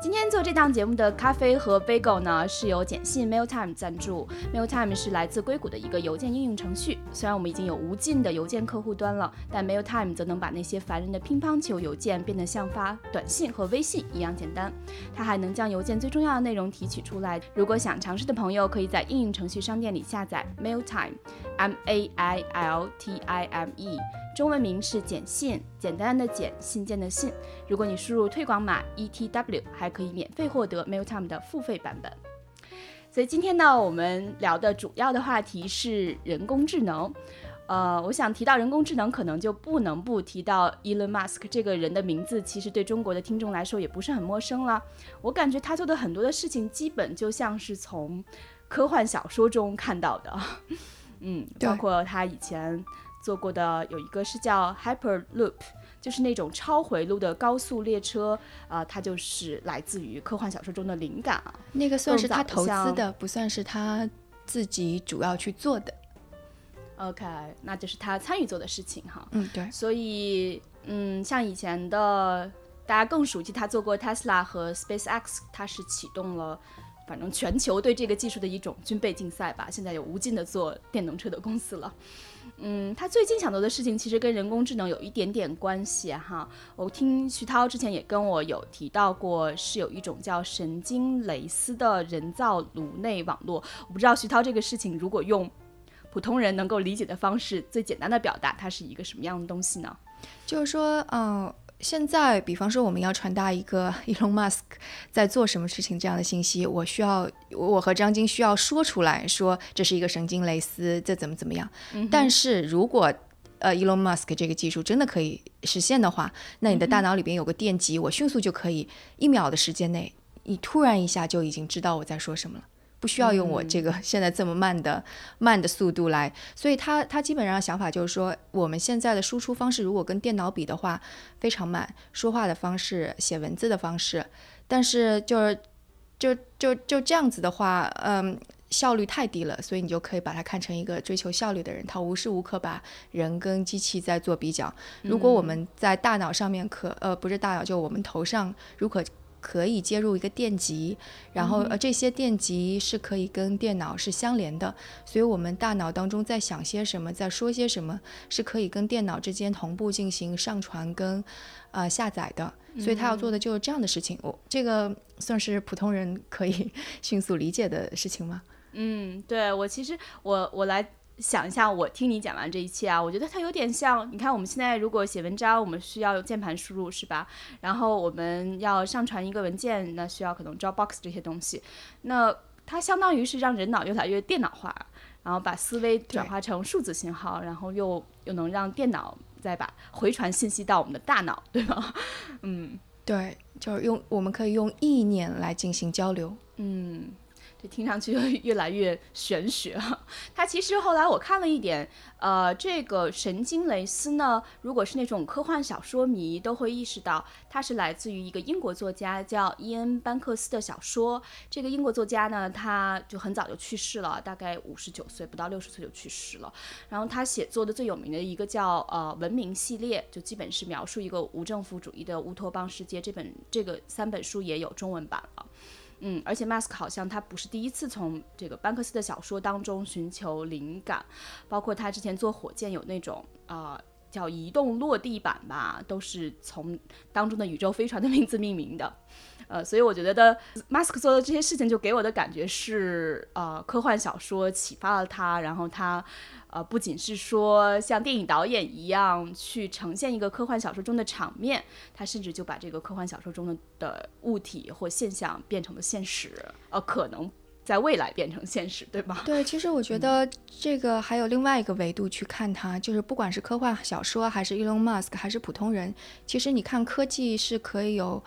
今天做这档节目的咖啡和 bagel 呢，是由简信 Mailtime 赞助。Mailtime 是来自硅谷的一个邮件应用程序。虽然我们已经有无尽的邮件客户端了，但 Mailtime 则能把那些烦人的乒乓球邮件变得像发短信和微信一样简单。它还能将邮件最重要的内容提取出来。如果想尝试的朋友，可以在应用程序商店里下载 Mailtime，M A I L T I M E。中文名是简信，简单的简，信件的信。如果你输入推广码 ETW，还可以免费获得 Mailtime 的付费版本。所以今天呢，我们聊的主要的话题是人工智能。呃，我想提到人工智能，可能就不能不提到 Elon Musk 这个人的名字。其实对中国的听众来说也不是很陌生了。我感觉他做的很多的事情，基本就像是从科幻小说中看到的。嗯，包括他以前。做过的有一个是叫 Hyperloop，就是那种超回路的高速列车，啊，它就是来自于科幻小说中的灵感啊。那个算是他投资的，不算是他自己主要去做的。OK，那就是他参与做的事情哈。嗯，对。所以，嗯，像以前的大家更熟悉，他做过 Tesla 和 SpaceX，他是启动了。反正全球对这个技术的一种军备竞赛吧，现在有无尽的做电动车的公司了。嗯，他最近想做的事情其实跟人工智能有一点点关系哈。我听徐涛之前也跟我有提到过，是有一种叫神经蕾丝的人造颅内网络。我不知道徐涛这个事情如果用普通人能够理解的方式，最简单的表达，它是一个什么样的东西呢？就是说，嗯。现在，比方说我们要传达一个 Elon Musk 在做什么事情这样的信息，我需要我和张晶需要说出来说这是一个神经蕾丝，这怎么怎么样。但是如果呃 Elon Musk 这个技术真的可以实现的话，那你的大脑里边有个电极，我迅速就可以一秒的时间内，你突然一下就已经知道我在说什么了。不需要用我这个现在这么慢的慢的速度来，所以他他基本上想法就是说，我们现在的输出方式如果跟电脑比的话，非常慢，说话的方式、写文字的方式，但是就是就就就这样子的话，嗯，效率太低了，所以你就可以把它看成一个追求效率的人，他无时无刻把人跟机器在做比较。如果我们在大脑上面可呃不是大脑，就我们头上如果。可以接入一个电极，然后呃这些电极是可以跟电脑是相连的，所以我们大脑当中在想些什么，在说些什么，是可以跟电脑之间同步进行上传跟呃下载的。所以他要做的就是这样的事情。我这个算是普通人可以 迅速理解的事情吗？嗯，对我其实我我来。想一下，我听你讲完这一切啊，我觉得它有点像，你看我们现在如果写文章，我们需要用键盘输入，是吧？然后我们要上传一个文件，那需要可能 Dropbox 这些东西，那它相当于是让人脑越来越电脑化，然后把思维转化成数字信号，然后又又能让电脑再把回传信息到我们的大脑，对吗？嗯，对，就是用我们可以用意念来进行交流，嗯。这听上去 越来越玄学了。它其实后来我看了一点，呃，这个神经蕾丝呢，如果是那种科幻小说迷，都会意识到它是来自于一个英国作家叫伊恩·班克斯的小说。这个英国作家呢，他就很早就去世了，大概五十九岁，不到六十岁就去世了。然后他写作的最有名的一个叫呃《文明》系列，就基本是描述一个无政府主义的乌托邦世界。这本这个三本书也有中文版了。嗯，而且 Mask 好像他不是第一次从这个班克斯的小说当中寻求灵感，包括他之前做火箭有那种啊叫移动落地板吧，都是从当中的宇宙飞船的名字命名的。呃，所以我觉得 Mask 做的这些事情，就给我的感觉是，呃，科幻小说启发了他，然后他。呃，不仅是说像电影导演一样去呈现一个科幻小说中的场面，他甚至就把这个科幻小说中的的物体或现象变成了现实，呃，可能在未来变成现实，对吧？对，其实我觉得这个还有另外一个维度去看它，就是不管是科幻小说，还是 Elon Musk，还是普通人，其实你看科技是可以有。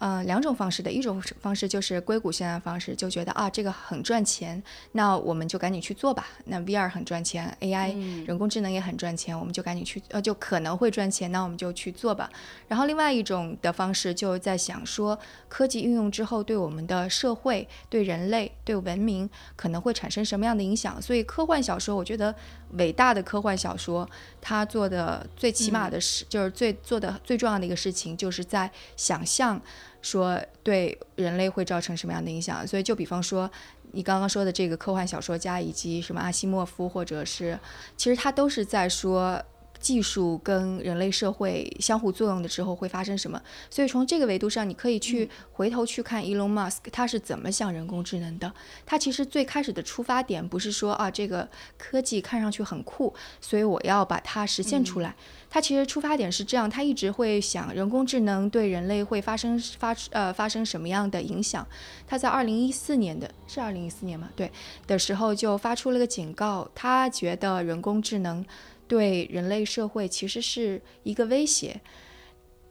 呃，两种方式的，一种方式就是硅谷现在方式，就觉得啊这个很赚钱，那我们就赶紧去做吧。那 VR 很赚钱，AI 人工智能也很赚钱，我们就赶紧去，呃，就可能会赚钱，那我们就去做吧。然后另外一种的方式就在想说，科技运用之后对我们的社会、对人类、对文明可能会产生什么样的影响。所以科幻小说，我觉得伟大的科幻小说，他做的最起码的事，就是最做的最重要的一个事情，就是在想象。说对人类会造成什么样的影响？所以就比方说你刚刚说的这个科幻小说家，以及什么阿西莫夫，或者是其实他都是在说。技术跟人类社会相互作用的时候会发生什么？所以从这个维度上，你可以去回头去看 Elon Musk 他是怎么想人工智能的。他其实最开始的出发点不是说啊这个科技看上去很酷，所以我要把它实现出来。他其实出发点是这样，他一直会想人工智能对人类会发生发呃发生什么样的影响。他在二零一四年的是二零一四年吗？对的时候就发出了个警告，他觉得人工智能。对人类社会其实是一个威胁，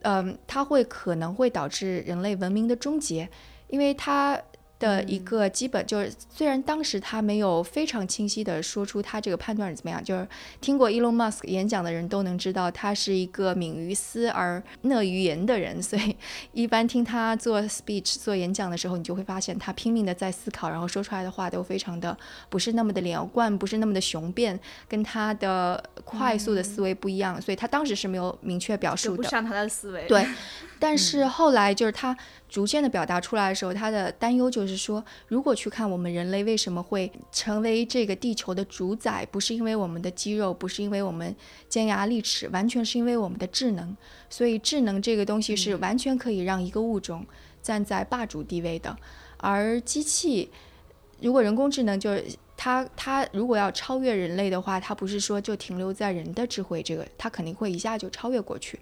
嗯，它会可能会导致人类文明的终结，因为它。的一个基本就是，虽然当时他没有非常清晰的说出他这个判断是怎么样，就是听过 Elon Musk 演讲的人都能知道他是一个敏于思而讷于言的人，所以 一般听他做 speech 做演讲的时候，你就会发现他拼命的在思考，然后说出来的话都非常的不是那么的连贯，不是那么的雄辩，跟他的快速的思维不一样，所以他当时是没有明确表述的，不上他的思维，对。但是后来就是他逐渐的表达出来的时候，他的担忧就是说，如果去看我们人类为什么会成为这个地球的主宰，不是因为我们的肌肉，不是因为我们尖牙利齿，完全是因为我们的智能。所以智能这个东西是完全可以让一个物种站在霸主地位的。而机器，如果人工智能就是它，它如果要超越人类的话，它不是说就停留在人的智慧这个，它肯定会一下就超越过去。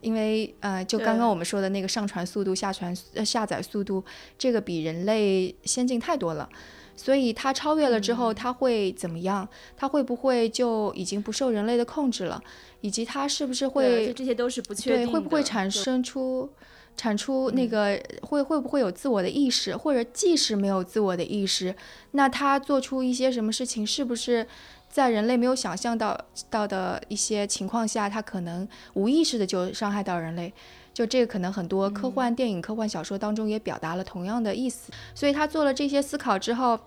因为呃，就刚刚我们说的那个上传速度、下传呃下载速度，这个比人类先进太多了，所以它超越了之后，它会怎么样？它会不会就已经不受人类的控制了？以及它是不是会？这些都是不确定。对，会不会产生出产出那个会会不会有自我的意识？或者即使没有自我的意识，那它做出一些什么事情，是不是？在人类没有想象到到的一些情况下，它可能无意识的就伤害到人类，就这个可能很多科幻电影、科幻小说当中也表达了同样的意思。所以他做了这些思考之后，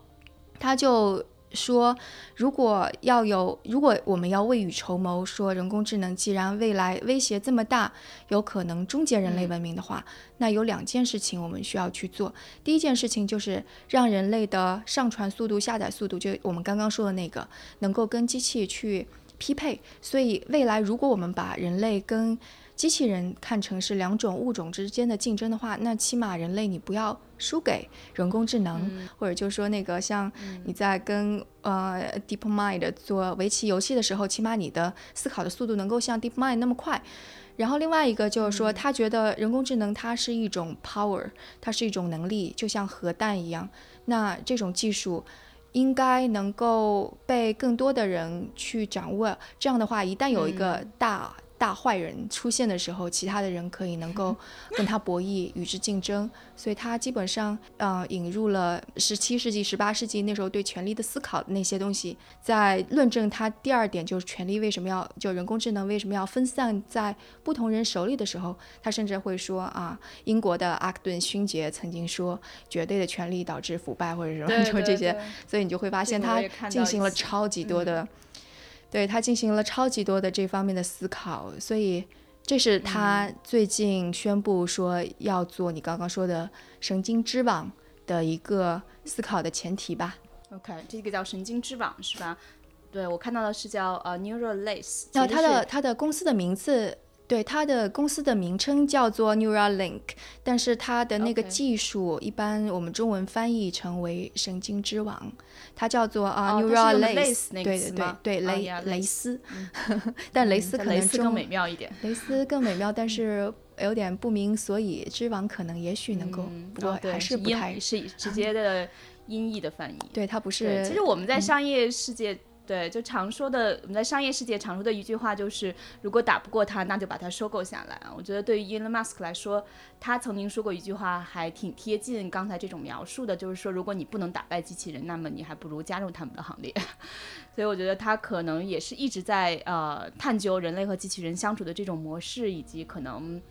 他就。说，如果要有，如果我们要未雨绸缪，说人工智能既然未来威胁这么大，有可能终结人类文明的话，那有两件事情我们需要去做。第一件事情就是让人类的上传速度、下载速度，就我们刚刚说的那个，能够跟机器去匹配。所以未来如果我们把人类跟机器人看成是两种物种之间的竞争的话，那起码人类你不要输给人工智能，或者就是说那个像你在跟呃 DeepMind 做围棋游戏的时候，起码你的思考的速度能够像 DeepMind 那么快。然后另外一个就是说，他觉得人工智能它是一种 power，它是一种能力，就像核弹一样。那这种技术应该能够被更多的人去掌握。这样的话，一旦有一个大大坏人出现的时候，其他的人可以能够 跟他博弈，与之竞争。所以，他基本上，呃，引入了十七世纪、十八世纪那时候对权力的思考的那些东西，在论证他第二点就是权力为什么要就人工智能为什么要分散在不同人手里的时候，他甚至会说啊，英国的阿克顿勋爵曾经说，绝对的权力导致腐败或者什么说这些，所以你就会发现他进行了超级多的。对他进行了超级多的这方面的思考，所以这是他最近宣布说要做你刚刚说的神经织网的一个思考的前提吧。OK，这个叫神经织网是吧？对我看到的是叫呃 Neural Lace 那他的他的公司的名字。对它的公司的名称叫做 Neuralink，但是它的那个技术一般我们中文翻译成为神经之网，它叫做啊 Neuralink，对对对对雷雷斯，但雷丝可能雷斯更美妙一点，雷丝更美妙，但是有点不明所以，之网可能也许能够，不过还是不太是直接的音译的翻译，对它不是，其实我们在商业世界。对，就常说的，我们在商业世界常说的一句话就是，如果打不过他，那就把他收购下来啊。我觉得对于 Elon Musk 来说，他曾经说过一句话，还挺贴近刚才这种描述的，就是说，如果你不能打败机器人，那么你还不如加入他们的行列。所以我觉得他可能也是一直在呃探究人类和机器人相处的这种模式，以及可能。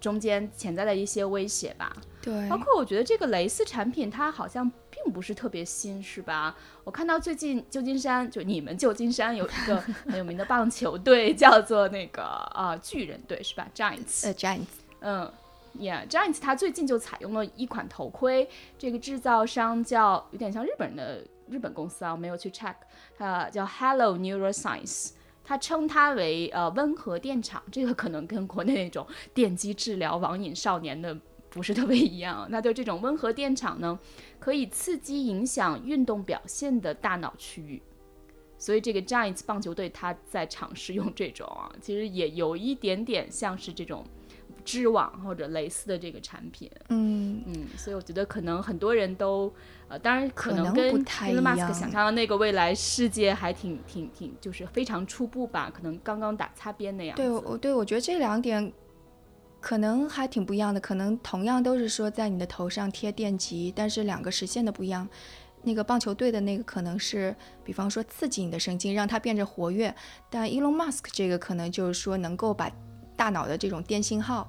中间潜在的一些威胁吧，对，包括我觉得这个蕾丝产品它好像并不是特别新，是吧？我看到最近旧金山就你们旧金山有一个 很有名的棒球队，叫做那个呃巨人队，是吧？Giants，呃，Giants，嗯，Yeah，Giants，它最近就采用了一款头盔，这个制造商叫有点像日本人的日本公司啊，我没有去 check，它叫 Hello Neuroscience。它称它为呃温和电场，这个可能跟国内那种电击治疗网瘾少年的不是特别一样。那就这种温和电场呢，可以刺激影响运动表现的大脑区域。所以这个 Giants 棒球队他在尝试用这种啊，其实也有一点点像是这种。织网或者蕾丝的这个产品，嗯嗯，所以我觉得可能很多人都，呃，当然可能跟 Elon Musk 想象的那个未来世界还挺挺挺，就是非常初步吧，可能刚刚打擦边那样。对，我对我觉得这两点可能还挺不一样的，可能同样都是说在你的头上贴电极，但是两个实现的不一样。那个棒球队的那个可能是，比方说刺激你的神经，让它变得活跃，但 Elon Musk 这个可能就是说能够把。大脑的这种电信号，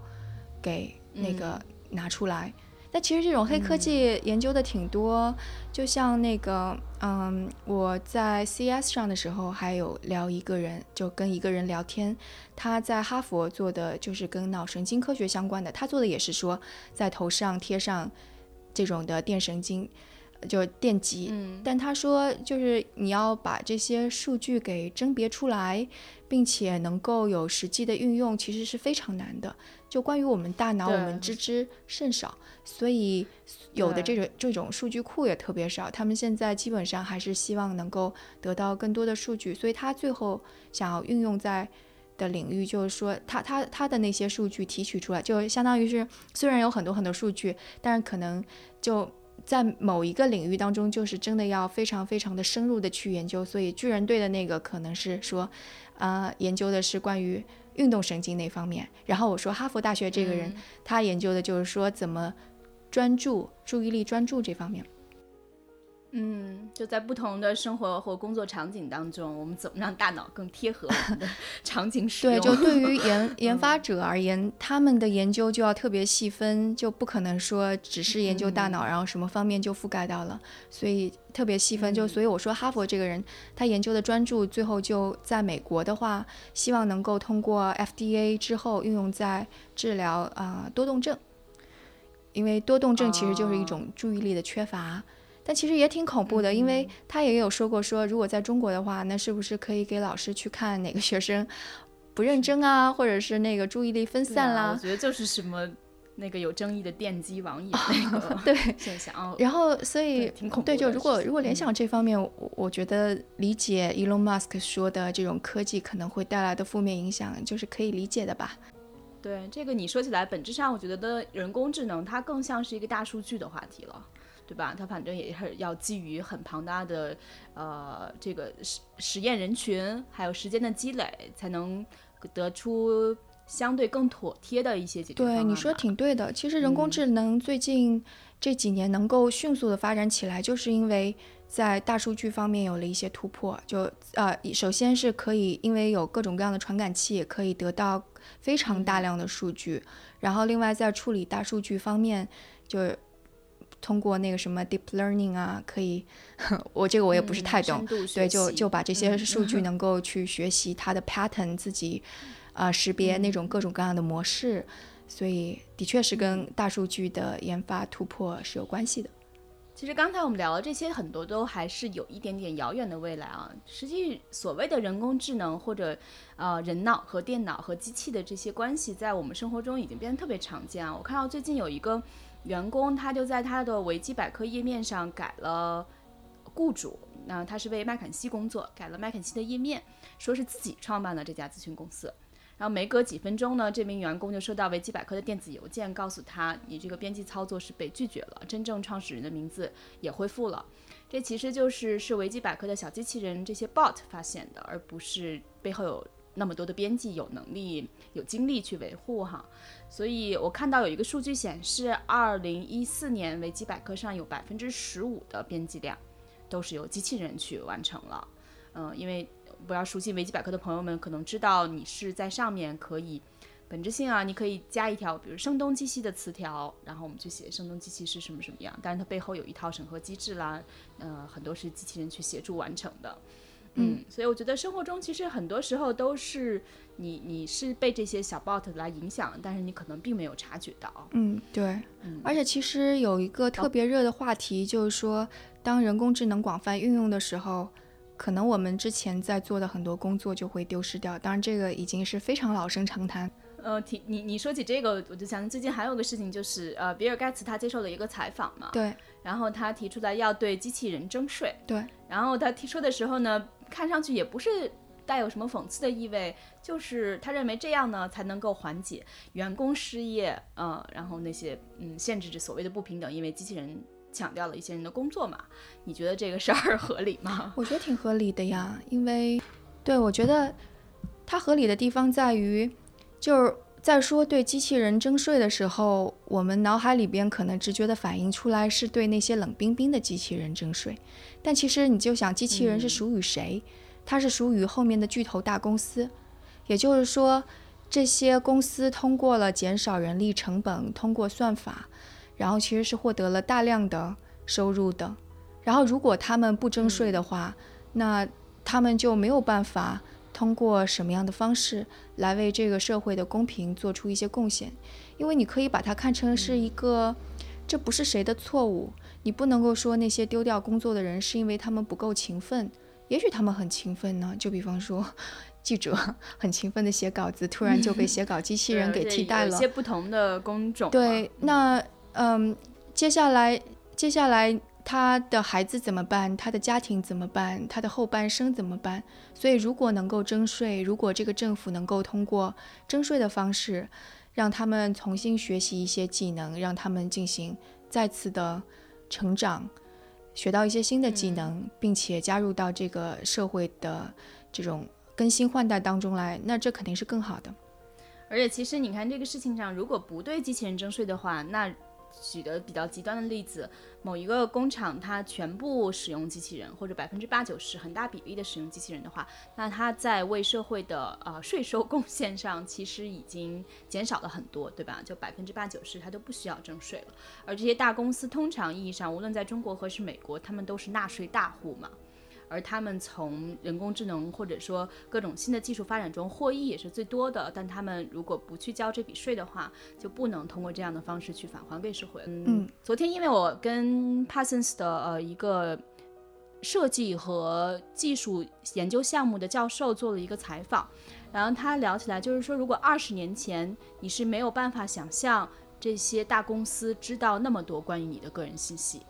给那个拿出来。那其实这种黑科技研究的挺多，就像那个，嗯，我在 CS 上的时候还有聊一个人，就跟一个人聊天，他在哈佛做的就是跟脑神经科学相关的，他做的也是说在头上贴上这种的电神经。就电极，嗯，但他说就是你要把这些数据给甄别出来，并且能够有实际的运用，其实是非常难的。就关于我们大脑，我们知之甚少，所以有的这种这种数据库也特别少。他们现在基本上还是希望能够得到更多的数据，所以他最后想要运用在的领域，就是说他他他的那些数据提取出来，就相当于是虽然有很多很多数据，但是可能就。在某一个领域当中，就是真的要非常非常的深入的去研究。所以巨人队的那个可能是说，呃，研究的是关于运动神经那方面。然后我说哈佛大学这个人，他研究的就是说怎么专注、注意力专注这方面。嗯，就在不同的生活或工作场景当中，我们怎么让大脑更贴合我们的 场景使用？对，就对于研 研发者而言，他们的研究就要特别细分，就不可能说只是研究大脑，然后什么方面就覆盖到了，所以特别细分。就所以我说哈佛这个人，他研究的专注，最后就在美国的话，希望能够通过 FDA 之后运用在治疗啊多动症，因为多动症其实就是一种注意力的缺乏。但其实也挺恐怖的，因为他也有说过，说如果在中国的话，那是不是可以给老师去看哪个学生不认真啊，或者是那个注意力分散啦？我觉得就是什么那个有争议的电击网瘾那个对 现象。然后所以挺恐怖。对，就如果如果联想这方面，我我觉得理解 Elon Musk 说的这种科技可能会带来的负面影响，就是可以理解的吧？对，这个你说起来，本质上我觉得的人工智能它更像是一个大数据的话题了。对吧？它反正也是要基于很庞大的，呃，这个实实验人群，还有时间的积累，才能得出相对更妥帖的一些解决方案。对，你说挺对的。其实人工智能最近这几年能够迅速的发展起来，就是因为在大数据方面有了一些突破。就呃，首先是可以因为有各种各样的传感器，可以得到非常大量的数据。然后另外在处理大数据方面，就通过那个什么 deep learning 啊，可以，我这个我也不是太懂，对，就就把这些数据 能够去学习它的 pattern，自己啊识别那种各种各样的模式，所以的确是跟大数据的研发突破是有关系的。其实刚才我们聊的这些很多都还是有一点点遥远的未来啊。实际所谓的人工智能或者呃人脑和电脑和机器的这些关系，在我们生活中已经变得特别常见啊。我看到最近有一个。员工他就在他的维基百科页面上改了雇主，那他是为麦肯锡工作，改了麦肯锡的页面，说是自己创办了这家咨询公司。然后没隔几分钟呢，这名员工就收到维基百科的电子邮件，告诉他你这个编辑操作是被拒绝了，真正创始人的名字也恢复了。这其实就是是维基百科的小机器人这些 bot 发现的，而不是背后有那么多的编辑有能力、有精力去维护哈。所以我看到有一个数据显示，二零一四年维基百科上有百分之十五的编辑量都是由机器人去完成了。嗯，因为不要熟悉维基百科的朋友们可能知道，你是在上面可以。本质性啊，你可以加一条，比如声东击西的词条，然后我们去写声东击西是什么什么样。但是它背后有一套审核机制啦，呃，很多是机器人去协助完成的。嗯，所以我觉得生活中其实很多时候都是你你是被这些小 bot 来影响，但是你可能并没有察觉到。嗯，对。嗯而且其实有一个特别热的话题，就是说当人工智能广泛运用的时候，可能我们之前在做的很多工作就会丢失掉。当然，这个已经是非常老生常谈。呃，提你你说起这个，我就想最近还有个事情，就是呃，比尔盖茨他接受了一个采访嘛，对，然后他提出来要对机器人征税，对，然后他提出的时候呢，看上去也不是带有什么讽刺的意味，就是他认为这样呢才能够缓解员工失业，嗯，然后那些嗯限制着所谓的不平等，因为机器人抢掉了一些人的工作嘛，你觉得这个事儿合理吗？我觉得挺合理的呀，因为对我觉得它合理的地方在于。就是在说对机器人征税的时候，我们脑海里边可能直觉的反映出来是对那些冷冰冰的机器人征税，但其实你就想，机器人是属于谁？它是属于后面的巨头大公司，也就是说，这些公司通过了减少人力成本，通过算法，然后其实是获得了大量的收入的。然后如果他们不征税的话，那他们就没有办法。通过什么样的方式来为这个社会的公平做出一些贡献？因为你可以把它看成是一个，这不是谁的错误。你不能够说那些丢掉工作的人是因为他们不够勤奋，也许他们很勤奋呢。就比方说，记者 很勤奋的写稿子，突然就被写稿机器 人给替代了。有些不同的工种。对，那嗯，接下来，接下来。他的孩子怎么办？他的家庭怎么办？他的后半生怎么办？所以，如果能够征税，如果这个政府能够通过征税的方式，让他们重新学习一些技能，让他们进行再次的成长，学到一些新的技能，并且加入到这个社会的这种更新换代当中来，那这肯定是更好的。而且，其实你看这个事情上，如果不对机器人征税的话，那。举的比较极端的例子，某一个工厂它全部使用机器人，或者百分之八九十很大比例的使用机器人的话，那它在为社会的呃税收贡献上其实已经减少了很多，对吧？就百分之八九十它都不需要征税了。而这些大公司通常意义上，无论在中国或是美国，他们都是纳税大户嘛。而他们从人工智能或者说各种新的技术发展中获益也是最多的，但他们如果不去交这笔税的话，就不能通过这样的方式去返还给社会。嗯，昨天因为我跟 Parsons 的呃一个设计和技术研究项目的教授做了一个采访，然后他聊起来就是说，如果二十年前你是没有办法想象这些大公司知道那么多关于你的个人信息。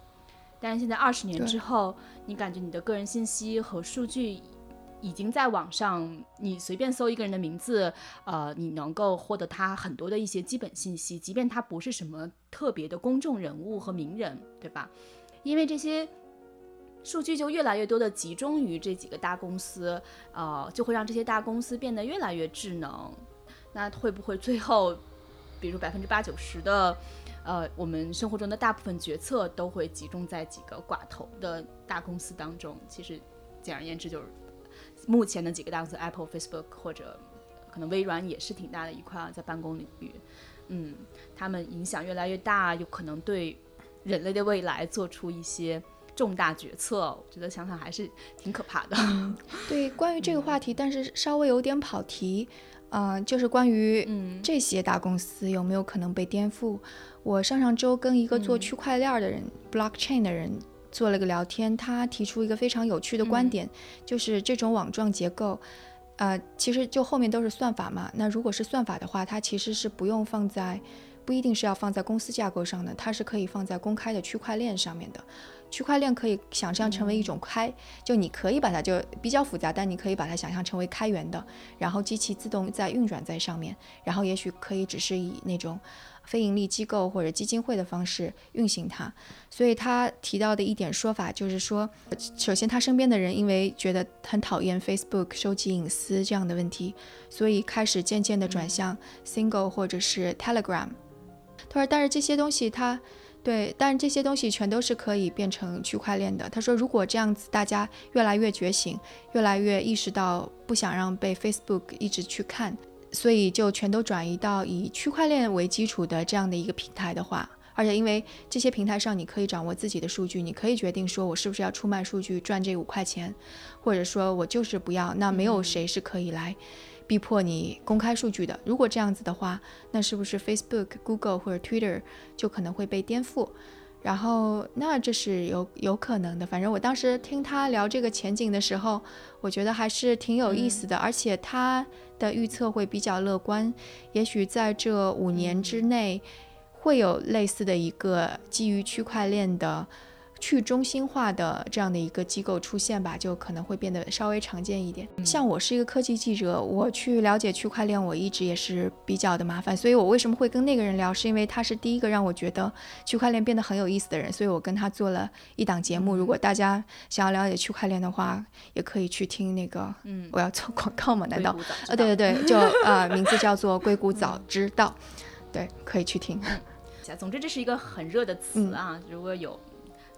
但是现在二十年之后，你感觉你的个人信息和数据已经在网上，你随便搜一个人的名字，呃，你能够获得他很多的一些基本信息，即便他不是什么特别的公众人物和名人，对吧？因为这些数据就越来越多的集中于这几个大公司，呃，就会让这些大公司变得越来越智能。那会不会最后，比如百分之八九十的？呃，我们生活中的大部分决策都会集中在几个寡头的大公司当中。其实，简而言之，就是目前的几个大公司，Apple、Facebook 或者可能微软也是挺大的一块，在办公领域，嗯，他们影响越来越大，有可能对人类的未来做出一些重大决策。我觉得想想还是挺可怕的。对，关于这个话题，但是稍微有点跑题。嗯，就是关于这些大公司有没有可能被颠覆？我上上周跟一个做区块链的人，blockchain 的人做了个聊天，他提出一个非常有趣的观点，就是这种网状结构，呃，其实就后面都是算法嘛。那如果是算法的话，它其实是不用放在，不一定是要放在公司架构上的，它是可以放在公开的区块链上面的。区块链可以想象成为一种开，就你可以把它就比较复杂，但你可以把它想象成为开源的，然后机器自动在运转在上面，然后也许可以只是以那种。非盈利机构或者基金会的方式运行它，所以他提到的一点说法就是说，首先他身边的人因为觉得很讨厌 Facebook 收集隐私这样的问题，所以开始渐渐的转向 Single 或者是 Telegram。他说，但是这些东西他对，但是这些东西全都是可以变成区块链的。他说，如果这样子大家越来越觉醒，越来越意识到不想让被 Facebook 一直去看。所以就全都转移到以区块链为基础的这样的一个平台的话，而且因为这些平台上你可以掌握自己的数据，你可以决定说我是不是要出卖数据赚这五块钱，或者说我就是不要，那没有谁是可以来逼迫你公开数据的。如果这样子的话，那是不是 Facebook、Google 或者 Twitter 就可能会被颠覆？然后，那这是有有可能的。反正我当时听他聊这个前景的时候，我觉得还是挺有意思的，而且他的预测会比较乐观。也许在这五年之内，会有类似的一个基于区块链的。去中心化的这样的一个机构出现吧，就可能会变得稍微常见一点。像我是一个科技记者，我去了解区块链，我一直也是比较的麻烦。所以我为什么会跟那个人聊，是因为他是第一个让我觉得区块链变得很有意思的人，所以我跟他做了一档节目。如果大家想要了解区块链的话，也可以去听那个。嗯，我要做广告吗？难道？呃，对对对，就 呃，名字叫做《硅谷早知道》，对，可以去听。总之，这是一个很热的词啊，如果有。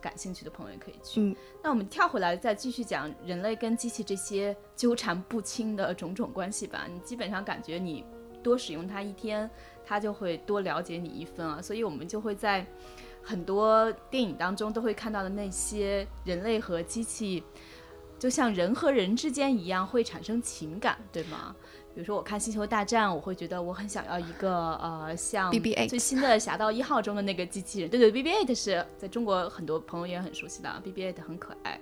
感兴趣的朋友也可以去。嗯，那我们跳回来再继续讲人类跟机器这些纠缠不清的种种关系吧。你基本上感觉你多使用它一天，它就会多了解你一分啊。所以我们就会在很多电影当中都会看到的那些人类和机器，就像人和人之间一样会产生情感，对吗？比如说，我看《星球大战》，我会觉得我很想要一个呃，像 BB 最新的《侠盗一号》中的那个机器人。对对，BB-8 是在中国很多朋友也很熟悉的，BB-8 很可爱，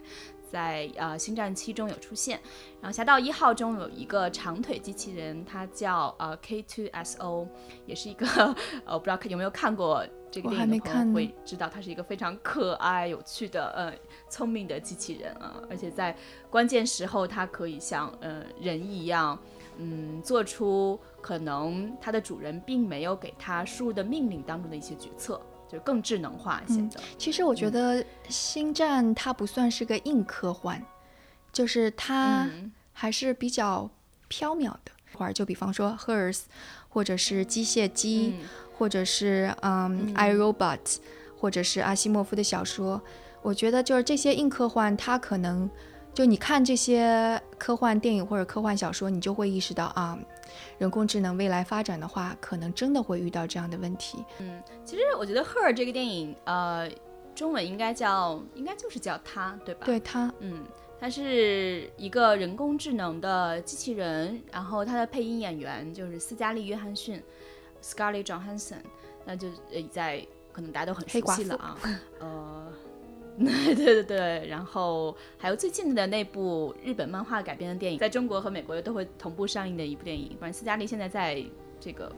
在呃《星战七》中有出现。然后《侠盗一号》中有一个长腿机器人，它叫呃 K2SO，也是一个 呃，不知道有没有看过这个电影的朋友会知道，它是一个非常可爱、有趣的呃聪明的机器人啊，而且在关键时候，它可以像呃人一样。嗯，做出可能它的主人并没有给它输入的命令当中的一些决策，就是更智能化一些的。其实我觉得《星战》它不算是个硬科幻，就是它还是比较缥缈的。或者就比方说《Hers》，或者是机械姬，或者是嗯《I Robot》，或者是阿西莫夫的小说，我觉得就是这些硬科幻，它可能。就你看这些科幻电影或者科幻小说，你就会意识到啊，人工智能未来发展的话，可能真的会遇到这样的问题。嗯，其实我觉得《Her》这个电影，呃，中文应该叫，应该就是叫它，对吧？对它，嗯，它是一个人工智能的机器人，然后它的配音演员就是斯嘉丽·约翰逊 （Scarlett Johansson），那就呃在可能大家都很熟悉了啊，呃。对对对，然后还有最近的那部日本漫画改编的电影，在中国和美国都会同步上映的一部电影。反正斯嘉丽现在在这个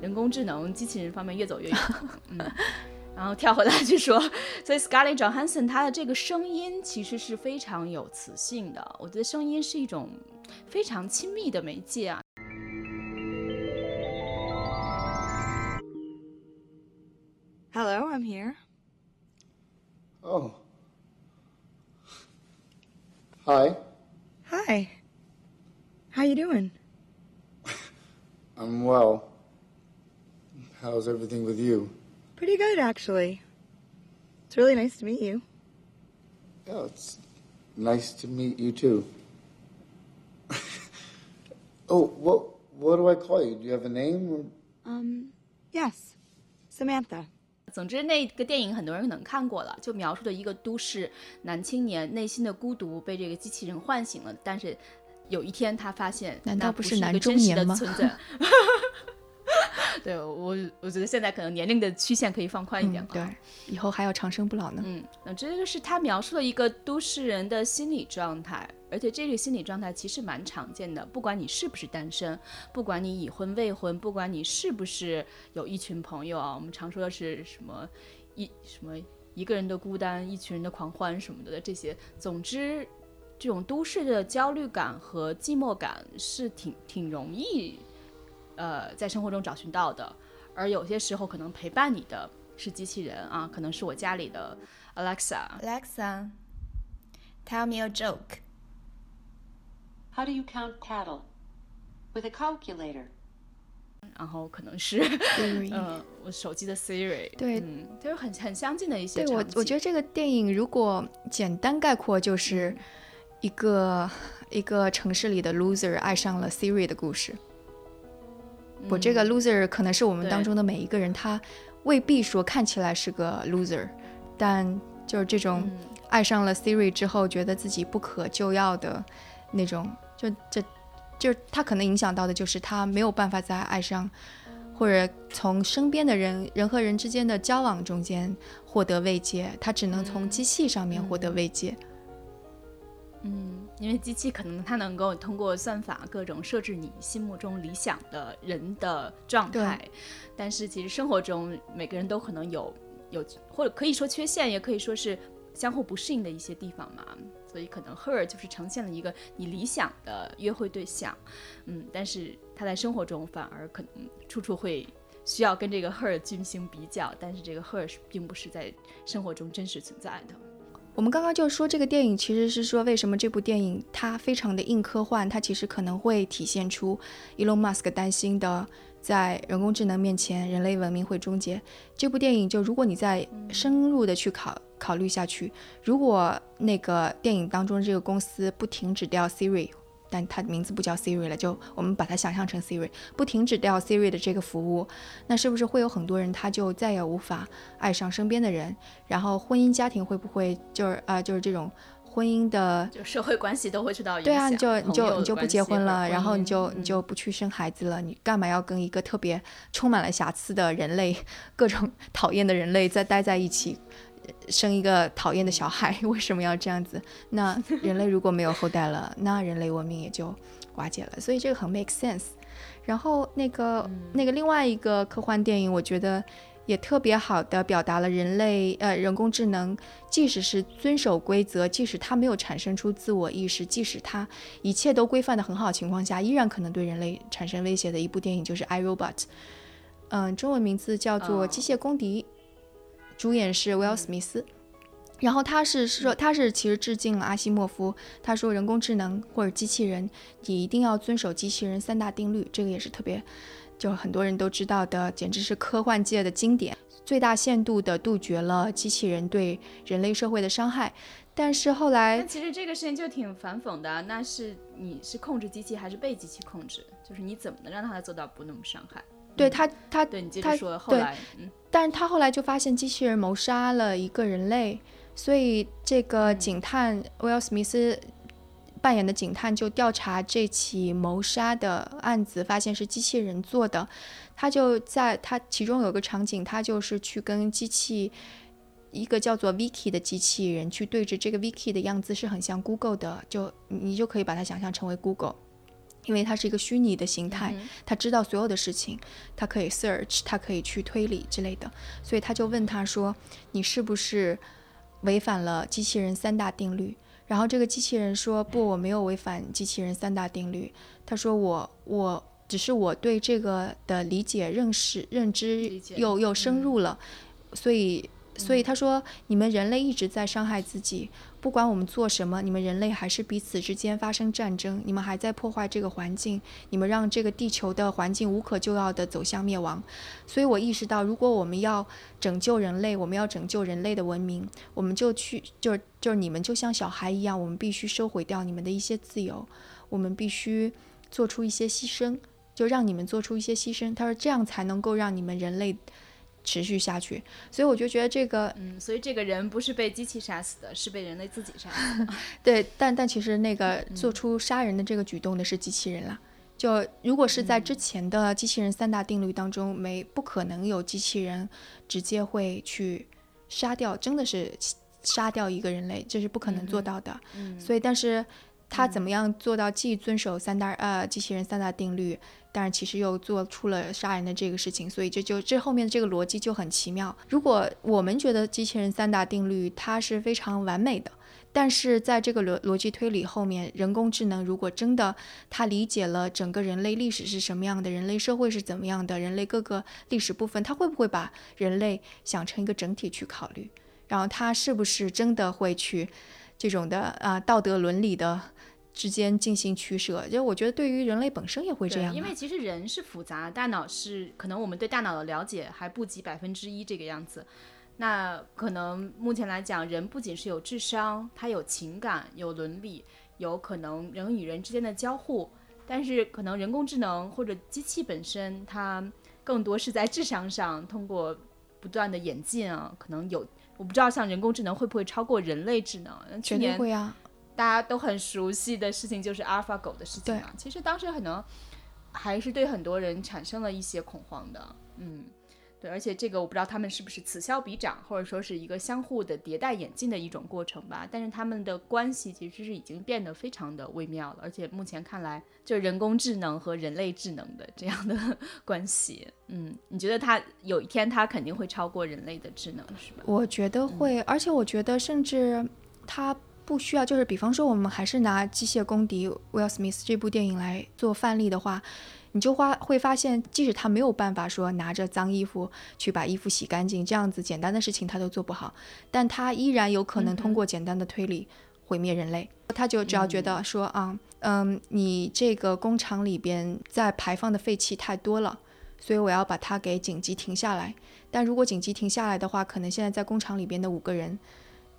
人工智能机器人方面越走越远。嗯，然后跳回来去说，所以 Scarlett Johansson 她的这个声音其实是非常有磁性的。我觉得声音是一种非常亲密的媒介啊。Hello, I'm here. Oh. Hi. Hi. How you doing? I'm well. How's everything with you? Pretty good, actually. It's really nice to meet you. Yeah, it's nice to meet you too. oh, what what do I call you? Do you have a name? Or... Um, yes, Samantha. 总之，那个电影很多人可能看过了，就描述的一个都市男青年内心的孤独被这个机器人唤醒了，但是有一天他发现，难道不是男中年吗？对我，我觉得现在可能年龄的曲线可以放宽一点，对，以后还要长生不老呢。嗯，那这就是他描述了一个都市人的心理状态，而且这个心理状态其实蛮常见的，不管你是不是单身，不管你已婚未婚，不管你是不是有一群朋友啊，我们常说的是什么一什么一个人的孤单，一群人的狂欢什么的这些。总之，这种都市的焦虑感和寂寞感是挺挺容易，呃，在生活中找寻到的。而有些时候，可能陪伴你的是机器人啊，可能是我家里的 Alexa。Alexa, tell me a joke. How do you count cattle? With a calculator. 然后可能是嗯，我手机的 Siri，对嗯，就是很很相近的一些对我，我觉得这个电影如果简单概括，就是一个一个城市里的 loser 爱上了 Siri 的故事。我这个 loser 可能是我们当中的每一个人，他未必说看起来是个 loser，但就是这种嗯。爱上了 Siri 之后，觉得自己不可救药的那种，就这就是他可能影响到的就是他没有办法再爱上，或者从身边的人人和人之间的交往中间获得慰藉，他只能从机器上面获得慰藉。嗯，因为机器可能它能够通过算法各种设置你心目中理想的人的状态，但是其实生活中每个人都可能有有或者可以说缺陷，也可以说是相互不适应的一些地方嘛。所以可能 Her 就是呈现了一个你理想的约会对象，嗯，但是他在生活中反而可能处处会需要跟这个 Her 进行比较，但是这个 Her 并不是在生活中真实存在的。我们刚刚就说这个电影其实是说为什么这部电影它非常的硬科幻，它其实可能会体现出 Elon Musk 担心的，在人工智能面前人类文明会终结。这部电影就如果你再深入的去考考虑下去，如果那个电影当中这个公司不停止掉 Siri。但它名字不叫 Siri 了，就我们把它想象成 Siri，不停止掉 Siri 的这个服务，那是不是会有很多人他就再也无法爱上身边的人？然后婚姻家庭会不会就是啊、呃就是这种婚姻的就社会关系都会受到影响。对啊，你就你就你就不结婚了，然后你就你嗯就不去生孩子了，你干嘛要跟一个特别充满了瑕疵的人类，各种 讨厌的人类再待在一起？呃生一个讨厌的小孩，为什么要这样子？那 人类如果没有后代了，那人类文明也就瓦解了。所以这个很 make sense。然后那个、嗯那个另外一个科幻电影，我觉得也特别好的表达了人类呃人工智能，即使是遵守规则，即使它没有产生出自我意识，即使它一切都规范的很好情况下，依然可能对人类产生威胁的一部电影就是《I Robot》。嗯，中文名字叫做哦《机械公敌》，主演是威尔·史密斯。然后他是说，他是其实致敬了阿西莫夫。他说，人工智能或者机器人，你一定要遵守机器人三大定律。这个也是特别，就很多人都知道的，简直是科幻界的经典，最大限度的杜绝了机器人对人类社会的伤害。但是后来但，其实这个事情就挺反讽的啊，那是你是控制机器还是被机器控制？就是你怎么能让它做到不那么伤害？对他，他对你接他着说，后对来嗯，但是他后来就发现机器人谋杀了一个人类，所以这个警探威尔·史密斯扮演的警探就调查这起谋杀的案子，发现是机器人做的。他就在他其中有个场景，他就是去跟机器一个叫做 Vicky 的机器人去对峙。这个 Vicky 的样子是很像 Google 的，就你就可以把它想象成为 Google。因为它是一个虚拟的形态，他知道所有的事情，他可以 search，他可以去推理之类的，所以他就问他说：“你是不是违反了机器人三大定律？”然后这个机器人说：“不，我没有违反机器人三大定律。”他说：“我我只是我对这个的理解、认识、认知又又深入了，所以所以他说，你们人类一直在伤害自己，不管我们做什么，你们人类还是彼此之间发生战争，你们还在破坏这个环境，你们让这个地球的环境无可救药的走向灭亡。所以我意识到，如果我们要拯救人类，我们要拯救人类的文明，我们就去，就是就是你们就像小孩一样，我们必须收回掉你们的一些自由，我们必须做出一些牺牲，就让你们做出一些牺牲。他说这样才能够让你们人类持续下去。所以我就觉得这个嗯，所以这个人不是被机器杀死的，是被人类自己杀死的。对，但但其实那个做出杀人的这个举动的是机器人啦。就如果是在之前的机器人三大定律当中，没不可能有机器人直接会去杀掉，真的是杀掉一个人类，这是不可能做到的。所以，但是它怎么样做到既遵守三大呃机器人三大定律，但是其实又做出了杀人的这个事情，所以这就这后面的这个逻辑就很奇妙。如果我们觉得机器人三大定律它是非常完美的，但是在这个逻逻辑推理后面，人工智能如果真的它理解了整个人类历史是什么样的，人类社会是怎么样的，人类各个历史部分，它会不会把人类想成一个整体去考虑？然后它是不是真的会去这种的啊、道德伦理的之间进行取舍？就我觉得对于人类本身也会这，样、啊，因为其实人是复杂，大脑是可能我们对大脑的了解还不及百分之一这个样子。那可能目前来讲，人不仅是有智商，他有情感、有伦理，有可能人与人之间的交互，但是可能人工智能或者机器本身，它更多是在智商上通过不断的演进啊，可能有我不知道像人工智能会不会超过人类智能？去年会啊。大家都很熟悉的事情就是 AlphaGo 的事情嘛。其实当时可能还是对很多人产生了一些恐慌的，嗯，对，而且这个我不知道他们是不是此消彼长，或者说是一个相互的迭代演进的一种过程吧。但是他们的关系其实是已经变得非常的微妙了，而且目前看来就是人工智能和人类智能的这样的关系。嗯，你觉得它有一天它肯定会超过人类的智能是吧？我觉得会，而且我觉得甚至它不需要，就是比方说我们还是拿《机械公敌》Will Smith 这部电影来做范例的话，你就花会发现，即使他没有办法说拿着脏衣服去把衣服洗干净，这样子简单的事情他都做不好，但他依然有可能通过简单的推理毁灭人类。他就只要觉得说啊，嗯，你这个工厂里边在排放的废气太多了。所以我要把它给紧急停下来。但如果紧急停下来的话，可能现在在工厂里边的五个人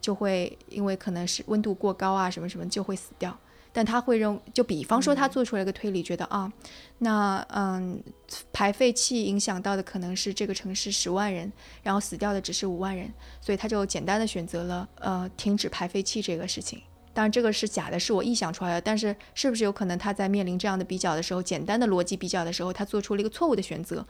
就会因为可能是温度过高啊什么什么就会死掉。但他会认，就比方说他做出来一个推理，觉得啊，那嗯，排废气影响到的可能是这个城市十万人，然后死掉的只是五万人，所以他就简单的选择了呃停止排废气这个事情。当然这个是假的，是我臆想出来的。但是是不是有可能他在面临这样的比较的时候，简单的逻辑比较的时候，他做出了一个错误的选择？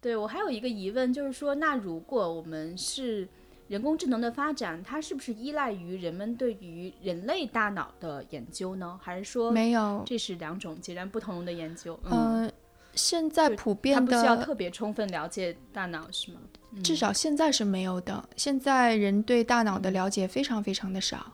对我还有一个疑问，就是说，那如果我们是人工智能的发展，它是不是依赖于人们对于人类大脑的研究呢？还是说没有，这是两种截然不同的研究？嗯、呃，现在普遍它不需要，特别充分了解大脑是吗？至少现在是没有的。现在人对大脑的了解非常非常的少，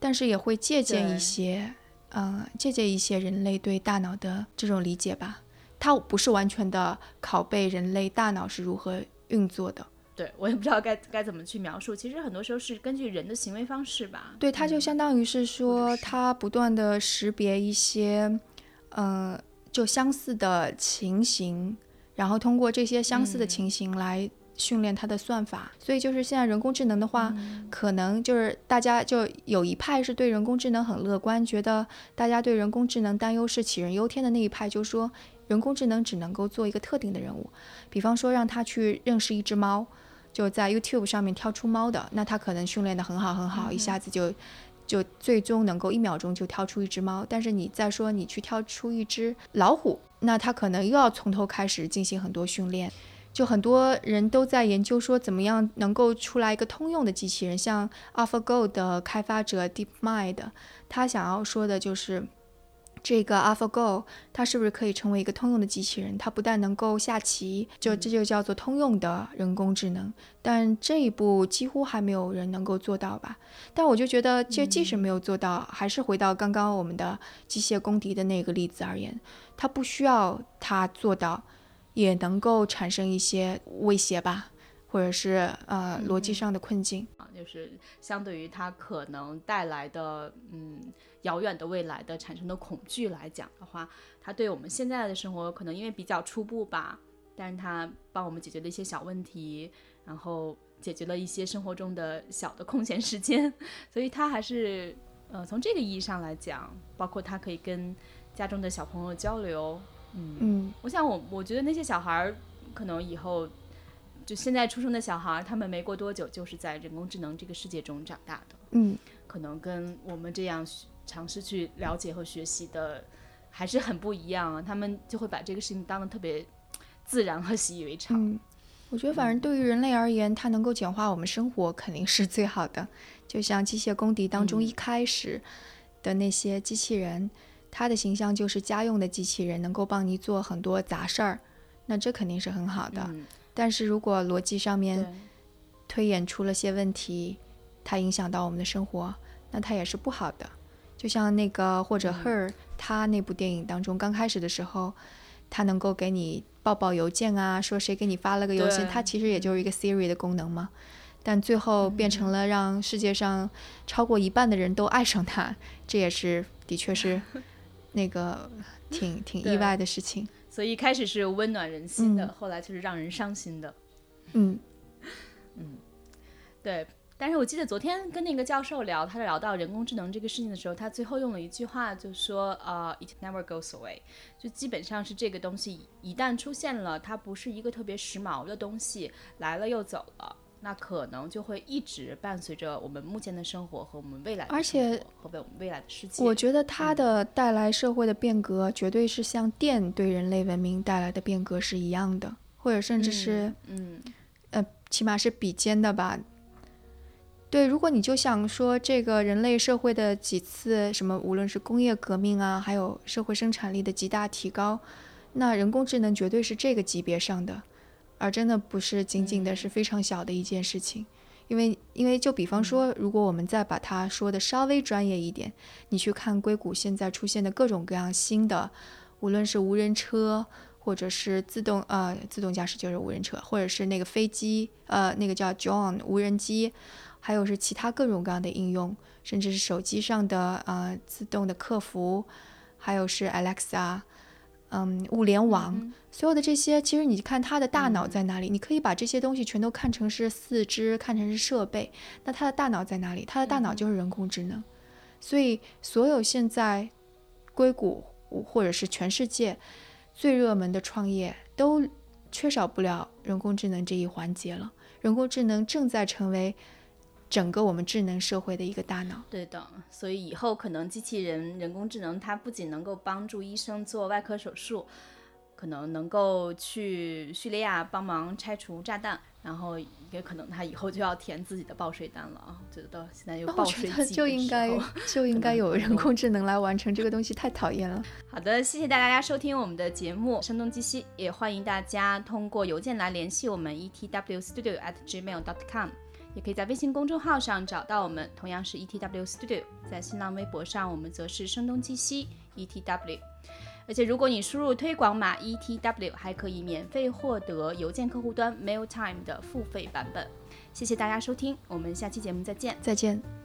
但是也会借鉴一些，呃，借鉴一些人类对大脑的这种理解吧。它不是完全的拷贝人类大脑是如何运作的。对我也不知道该该怎么去描述。其实很多时候是根据人的行为方式吧。对，它就相当于是说，是它不断的识别一些，呃，就相似的情形，然后通过这些相似的情形来训练它的算法。所以就是现在人工智能的话，可能就是大家就有一派是对人工智能很乐观，觉得大家对人工智能担忧是杞人忧天的那一派，就说人工智能只能够做一个特定的任务，比方说让它去认识一只猫。就在 YouTube 上面挑出猫的，那它可能训练的很好很好，一下子就就最终能够一秒钟就挑出一只猫。但是你再说你去挑出一只老虎，那它可能又要从头开始进行很多训练。就很多人都在研究说怎么样能够出来一个通用的机器人，像 AlphaGo 的开发者 DeepMind，他想要说的就是。这个 AlphaGo 它是不是可以成为一个通用的机器人？它不但能够下棋，就这就叫做通用的人工智能。但这一步几乎还没有人能够做到吧？但我就觉得，这即使没有做到，还是回到刚刚我们的机械公敌的那个例子而言，它不需要它做到，也能够产生一些威胁吧，或者是呃逻辑上的困境。啊，就是相对于它可能带来的嗯遥远的未来的产生的恐惧来讲的话，它对我们现在的生活可能因为比较初步吧，但是它帮我们解决了一些小问题，然后解决了一些生活中的小的空闲时间，所以它还是呃从这个意义上来讲，包括它可以跟家中的小朋友交流，嗯，嗯，我想我我觉得那些小孩儿可能以后。就现在出生的小孩儿，他们没过多久就是在人工智能这个世界中长大的，嗯，可能跟我们这样尝试去了解和学习的还是很不一样啊。他们就会把这个事情当得特别自然和习以为常。嗯，我觉得反正对于人类而言，它能够简化我们生活肯定是最好的。就像《机械公敌》当中嗯一开始，的那些机器人，它的形象就是家用的机器人，能够帮你做很多杂事儿，那这肯定是很好的。嗯，但是如果逻辑上面，推演出了些问题，它影响到我们的生活，那它也是不好的。就像那个或者 Her，他那部电影当中，刚开始的时候，他能够给你报报邮件啊，说谁给你发了个邮件，对它其实也就是一个 Siri 的功能嘛。但最后变成了让世界上超过一半的人都爱上他，这也是的确是 那个挺挺意外的事情。所以一开始是温暖人心的，嗯后来就是让人伤心的。嗯，对，但是我记得昨天跟那个教授聊，他聊到人工智能这个事情的时候，他最后用了一句话，就说呃、i t never goes away，就基本上是这个东西一旦出现了，它不是一个特别时髦的东西，来了又走了。那可能就会一直伴随着我们目前的生活和我们未来的而且生活和我们未来的世界。我觉得它的带来社会的变革，绝对是像电对人类文明带来的变革是一样的，或者甚至是、嗯呃，起码是比肩的吧。对，如果你就想说这个人类社会的几次什么，无论是工业革命啊，还有社会生产力的极大提高，那人工智能绝对是这个级别上的，而真的不是仅仅的是非常小的一件事情。因为，因为就比方说，如果我们再把它说的稍微专业一点，你去看硅谷现在出现的各种各样新的，无论是无人车，或者是自动呃自动驾驶就是无人车，或者是那个飞机呃那个叫 John 无人机，还有是其他各种各样的应用，甚至是手机上的呃自动的客服，还有是 Alexa，嗯物联网，所有的这些，其实你看他的大脑在哪里？你可以把这些东西全都看成是四肢，看成是设备，那他的大脑在哪里？他的大脑就是人工智能。所以，所有现在硅谷或者是全世界最热门的创业，都缺少不了人工智能这一环节了。人工智能正在成为整个我们智能社会的一个大脑。对的，所以以后可能机器人、人工智能，它不仅能够帮助医生做外科手术，可能能够去叙利亚帮忙拆除炸弹，然后也可能他以后就要填自己的报税单了啊！觉得现在又报税季就应该就 应该有人工智能来完成这个东西，太讨厌了。好的，谢谢大家收听我们的节目《声东击西》，也欢迎大家通过邮件来联系我们 etwstudio at gmail dot com，也可以在微信公众号上找到我们，同样是 etw studio，在新浪微博上我们则是声东击西 etw。而且如果你输入推广码 etw，还可以免费获得邮件客户端 MailTime 的付费版本。谢谢大家收听，我们下期节目再见。再见。